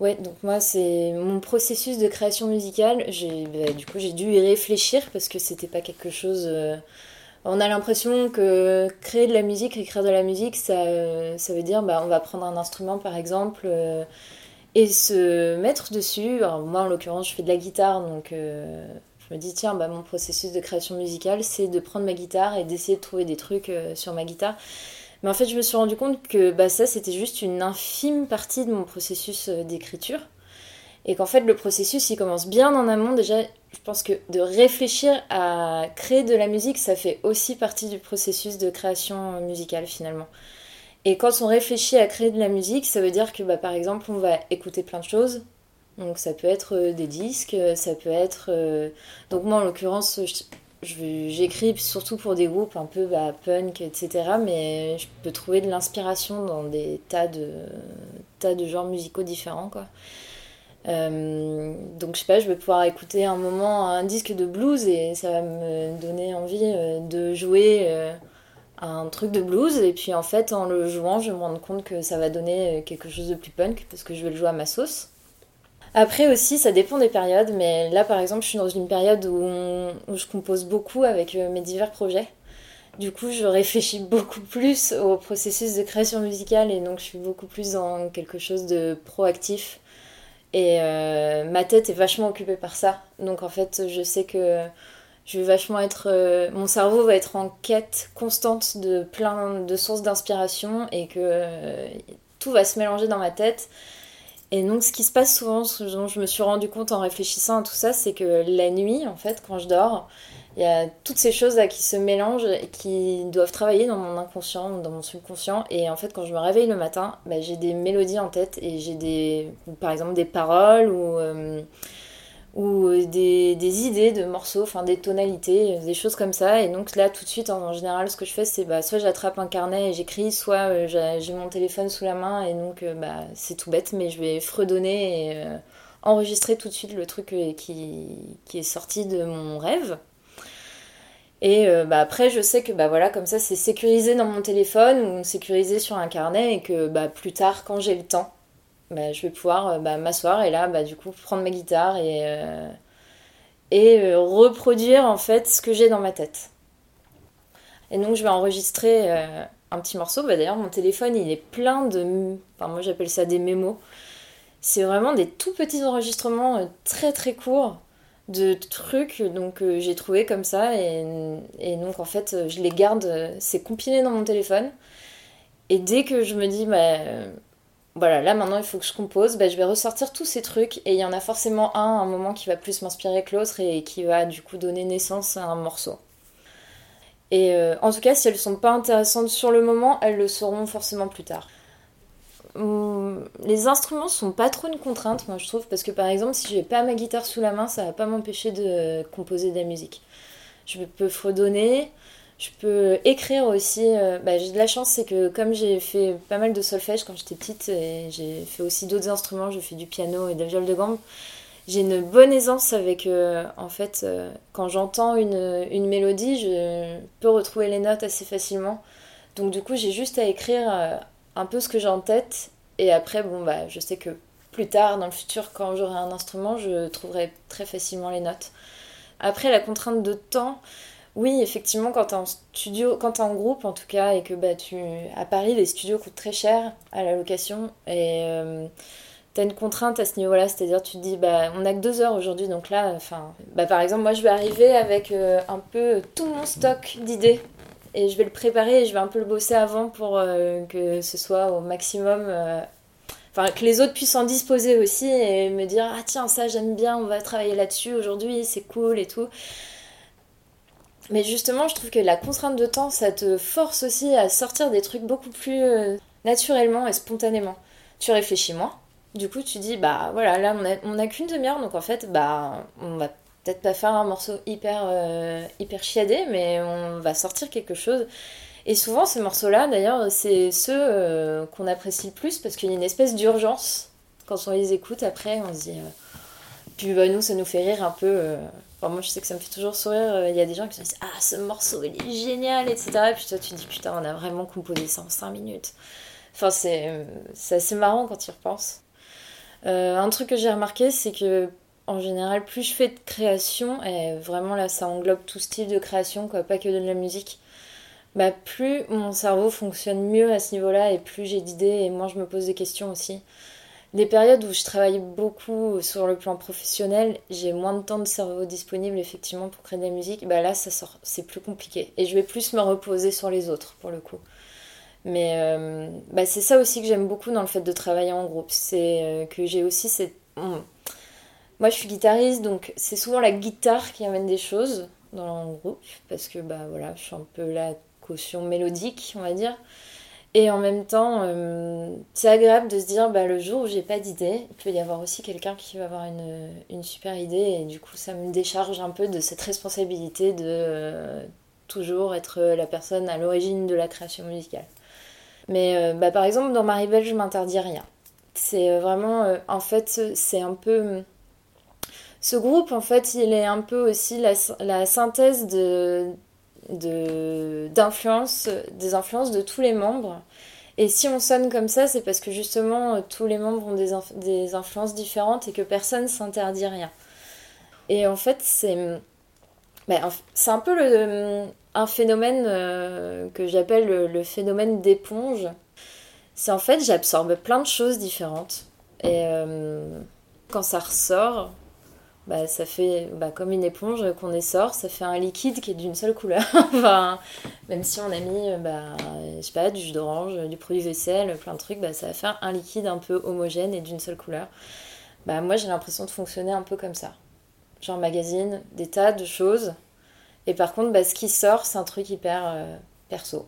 Ouais, donc moi, c'est mon processus de création musicale. Bah, du coup, j'ai dû y réfléchir parce que c'était pas quelque chose. euh, On a l'impression que créer de la musique, écrire de la musique, ça, ça veut dire, bah, on va prendre un instrument par exemple euh, et se mettre dessus. Alors, moi, en l'occurrence, je fais de la guitare, donc euh, je me dis, tiens, bah, mon processus de création musicale, c'est de prendre ma guitare et d'essayer de trouver des trucs sur ma guitare. Mais en fait, je me suis rendu compte que bah, ça, c'était juste une infime partie de mon processus euh, d'écriture. Et qu'en fait, le processus, il commence bien en amont. Déjà, je pense que de réfléchir à créer de la musique, ça fait aussi partie du processus de création euh, musicale finalement. Et quand on réfléchit à créer de la musique, ça veut dire que bah, par exemple, on va écouter plein de choses. Donc ça peut être euh, des disques, ça peut être... Donc moi, en l'occurrence, je- j'écris surtout pour des groupes un peu bah, punk, etc. Mais je peux trouver de l'inspiration dans des tas de, tas de genres musicaux différents, quoi. Euh, donc je sais pas, je vais pouvoir écouter un moment un disque de blues et ça va me donner envie euh, de jouer euh, un truc de blues et puis en fait en le jouant je vais me rendre compte que ça va donner quelque chose de plus punk parce que je vais le jouer à ma sauce. Après aussi ça dépend des périodes mais là par exemple je suis dans une période où, je compose beaucoup avec euh, mes divers projets. Du coup je réfléchis beaucoup plus au processus de création musicale et donc je suis beaucoup plus dans quelque chose de proactif et euh, ma tête est vachement occupée par ça. Donc en fait, je sais que je vais vachement être. euh, mon cerveau va être en quête constante de plein de sources d'inspiration et que tout va se mélanger dans ma tête. Et donc ce qui se passe souvent, ce dont je me suis rendu compte en réfléchissant à tout ça, c'est que la nuit, en fait, quand je dors, il y a toutes ces choses là qui se mélangent et qui doivent travailler dans mon inconscient, dans mon subconscient. Et en fait, quand je me réveille le matin, bah, j'ai des mélodies en tête et j'ai des, ou par exemple des paroles ou, euh, ou des, des idées de morceaux, enfin des tonalités, des choses comme ça. Et donc là, tout de suite, en, général, ce que je fais, c'est bah, soit j'attrape un carnet et j'écris, soit euh, j'ai mon téléphone sous la main et donc euh, bah, c'est tout bête, mais je vais fredonner et euh, enregistrer tout de suite le truc euh, qui, est sorti de mon rêve. Et euh, bah, après, je sais que bah, voilà, comme ça, c'est sécurisé dans mon téléphone ou sécurisé sur un carnet et que bah, plus tard, quand j'ai le temps, bah, je vais pouvoir euh, bah, m'asseoir et là, bah, du coup, prendre ma guitare et, euh, euh, reproduire en fait ce que j'ai dans ma tête. Et donc, je vais enregistrer un petit morceau. D'ailleurs, mon téléphone, il est plein de. Enfin, moi, j'appelle ça des mémos. C'est vraiment des tout petits enregistrements très très courts de trucs donc j'ai trouvé comme ça et, et donc en fait je les garde c'est compilé dans mon téléphone et dès que je me dis bah voilà là maintenant il faut que je compose. Bah, je vais ressortir tous ces trucs et il y en a forcément un à un moment qui va plus m'inspirer que l'autre et qui va du coup donner naissance à un morceau. Et euh, en tout cas si elles sont pas intéressantes sur le moment elles le seront forcément plus tard. Hum, les instruments sont pas trop une contrainte, moi je trouve, parce que par exemple, si j'ai pas ma guitare sous la main, ça va pas m'empêcher de composer de la musique. Je peux fredonner, je peux écrire aussi. euh, bah, j'ai de la chance, c'est que comme j'ai fait pas mal de solfège quand j'étais petite, et j'ai fait aussi d'autres instruments, j'ai fait du piano et de la viole de gambe, j'ai une bonne aisance avec, euh, en fait, euh, quand j'entends une, mélodie, je peux retrouver les notes assez facilement. Donc du coup, j'ai juste à écrire un peu ce que j'ai en tête. Et après, bon, bah, je sais que plus tard, dans le futur, quand j'aurai un instrument, je trouverai très facilement les notes. Après, la contrainte de temps, oui, effectivement, quand t'es en studio, quand t'es en groupe en tout cas, et que bah, tu... à Paris, les studios coûtent très cher à la location. Et euh, t'as une contrainte à ce niveau-là, c'est-à-dire tu te dis, bah, on a que deux heures aujourd'hui, donc là, enfin, bah, par exemple, moi je vais arriver avec euh, un peu tout mon stock d'idées et je vais le préparer et je vais un peu le bosser avant pour euh, que ce soit au maximum. Enfin, que les autres puissent en disposer aussi et me dire Ah, tiens, ça j'aime bien, on va travailler là-dessus aujourd'hui, c'est cool et tout. Mais justement, je trouve que la contrainte de temps, ça te force aussi à sortir des trucs beaucoup plus euh, naturellement et spontanément. Tu réfléchis moins. Du coup, tu dis Bah voilà, là on a, on a qu'une demi-heure, donc en fait, bah on va peut-être pas faire un morceau hyper, euh, hyper chiadé, mais on va sortir quelque chose. Et souvent, ces morceaux-là, d'ailleurs, c'est ceux euh, qu'on apprécie le plus parce qu'il y a une espèce d'urgence quand on les écoute. Après, on se dit. Puis bah, nous, ça nous fait rire un peu. Euh, moi, je sais que ça me fait toujours sourire. euh, Il y a des gens qui se disent Ah, ce morceau, il est génial, etc. Et puis toi, tu dis Putain, on a vraiment composé ça en 5 minutes. Enfin, c'est euh, c'est assez marrant quand tu y repenses. un truc que j'ai remarqué, c'est que en général, plus je fais de création, et vraiment là, ça englobe tout style de création, quoi, pas que de la musique, bah, plus mon cerveau fonctionne mieux à ce niveau-là et plus j'ai d'idées et moins je me pose des questions aussi. Les périodes où je travaille beaucoup sur le plan professionnel, j'ai moins de temps de cerveau disponible effectivement pour créer de la musique. Bah là, ça sort, c'est plus compliqué et je vais plus me reposer sur les autres pour le coup. Mais euh, bah c'est ça aussi que j'aime beaucoup dans le fait de travailler en groupe, c'est euh, que j'ai aussi cette moi, je suis guitariste, donc c'est souvent la guitare qui amène des choses dans le groupe, parce que bah voilà, je suis un peu la caution mélodique, on va dire. Et en même temps, euh, c'est agréable de se dire, bah, le jour où j'ai pas d'idée, il peut y avoir aussi quelqu'un qui va avoir une, une, super idée, et du coup, ça me décharge un peu de cette responsabilité de euh, toujours être la personne à l'origine de la création musicale. Mais euh, bah, par exemple, dans Maribel, je m'interdis rien. C'est vraiment, en fait, c'est un peu ce groupe, en fait, il est un peu aussi la, synthèse de, d'influence, des influences de tous les membres. Et si on sonne comme ça, c'est parce que justement tous les membres ont des, des influences différentes et que personne s'interdit rien. Et en fait, c'est ben, c'est un peu le, un phénomène euh, que j'appelle le, phénomène d'éponge. C'est en fait, j'absorbe plein de choses différentes. Et euh, quand ça ressort, bah, ça fait bah, comme une éponge qu'on essore, ça fait un liquide qui est d'une seule couleur. enfin, même si on a mis, bah, je sais pas, du jus d'orange, du produit vaisselle, plein de trucs, bah, ça va faire un liquide un peu homogène et d'une seule couleur. Bah, moi, j'ai l'impression de fonctionner un peu comme ça. J'emmagasine des tas de choses. Et par contre, bah, ce qui sort, c'est un truc hyper euh, perso.